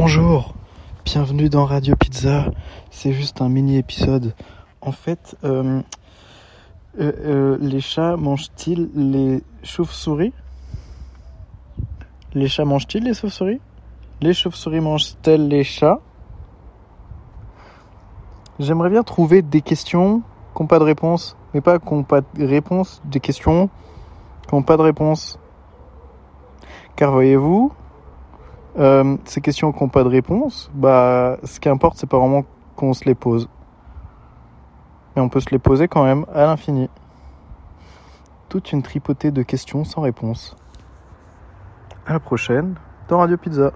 Bonjour, bienvenue dans Radio Pizza. C'est juste un mini épisode. En fait, euh, euh, euh, les chats mangent-ils les chauves-souris? Les chats mangent-ils les chauves-souris? Les chauves-souris mangent-elles les chats? J'aimerais bien trouver des questions qui n'ont pas de réponse, mais pas qui n'ont pas de réponse, des questions qui n'ont pas de réponse. Car voyez-vous, euh, ces questions qui n'ont pas de réponse, bah, ce qui importe, c'est pas vraiment qu'on se les pose. Mais on peut se les poser quand même à l'infini. Toute une tripotée de questions sans réponse. À la prochaine dans Radio Pizza.